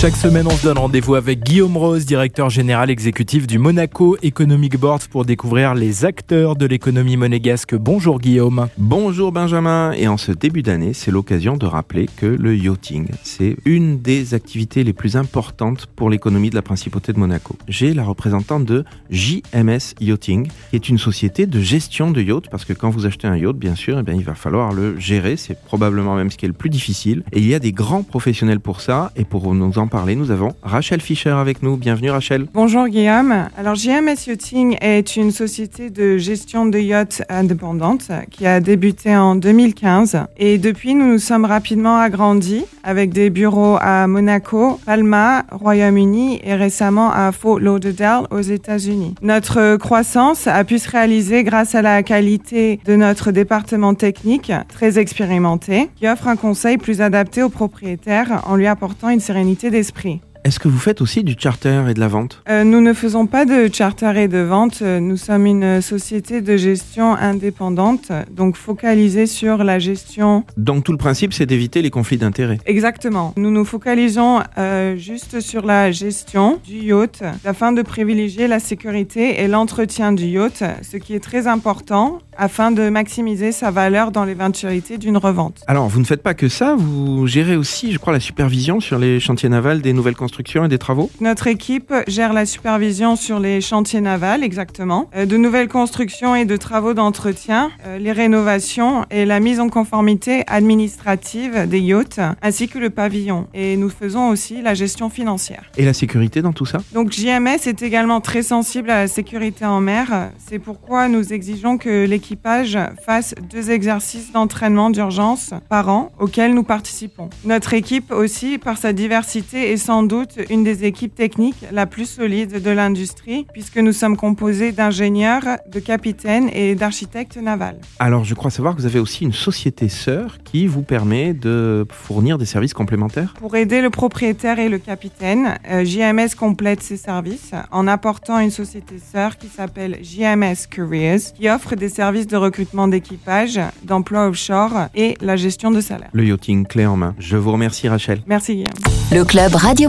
Chaque semaine, on se donne rendez-vous avec Guillaume Rose, directeur général exécutif du Monaco Economic Board pour découvrir les acteurs de l'économie monégasque. Bonjour Guillaume. Bonjour Benjamin. Et en ce début d'année, c'est l'occasion de rappeler que le yachting, c'est une des activités les plus importantes pour l'économie de la principauté de Monaco. J'ai la représentante de JMS Yachting, qui est une société de gestion de yacht, parce que quand vous achetez un yacht, bien sûr, eh il va falloir le gérer. C'est probablement même ce qui est le plus difficile. Et il y a des grands professionnels pour ça. Et pour nous en parler, nous avons Rachel Fischer avec nous. Bienvenue Rachel. Bonjour Guillaume. Alors JMS Yachting est une société de gestion de yachts indépendante qui a débuté en 2015 et depuis nous nous sommes rapidement agrandis avec des bureaux à Monaco, Palma, Royaume-Uni et récemment à Fort Lauderdale aux États-Unis. Notre croissance a pu se réaliser grâce à la qualité de notre département technique très expérimenté qui offre un conseil plus adapté aux propriétaires en lui apportant une sérénité d'esprit. Est-ce que vous faites aussi du charter et de la vente? Euh, nous ne faisons pas de charter et de vente. Nous sommes une société de gestion indépendante, donc focalisée sur la gestion. Donc tout le principe, c'est d'éviter les conflits d'intérêts. Exactement. Nous nous focalisons euh, juste sur la gestion du yacht afin de privilégier la sécurité et l'entretien du yacht, ce qui est très important afin de maximiser sa valeur dans l'éventualité d'une revente. Alors, vous ne faites pas que ça, vous gérez aussi, je crois, la supervision sur les chantiers navals des nouvelles constructions et des travaux Notre équipe gère la supervision sur les chantiers navals, exactement, euh, de nouvelles constructions et de travaux d'entretien, euh, les rénovations et la mise en conformité administrative des yachts, ainsi que le pavillon. Et nous faisons aussi la gestion financière. Et la sécurité dans tout ça Donc JMS est également très sensible à la sécurité en mer. C'est pourquoi nous exigeons que l'équipage fasse deux exercices d'entraînement d'urgence par an auxquels nous participons. Notre équipe aussi, par sa diversité, est sans doute une des équipes techniques la plus solide de l'industrie, puisque nous sommes composés d'ingénieurs, de capitaines et d'architectes navals. Alors, je crois savoir que vous avez aussi une société sœur qui vous permet de fournir des services complémentaires Pour aider le propriétaire et le capitaine, euh, JMS complète ses services en apportant une société sœur qui s'appelle JMS Careers, qui offre des services de recrutement d'équipage, d'emploi offshore et la gestion de salaire. Le yachting clé en main. Je vous remercie Rachel. Merci Guillaume. Le club Radio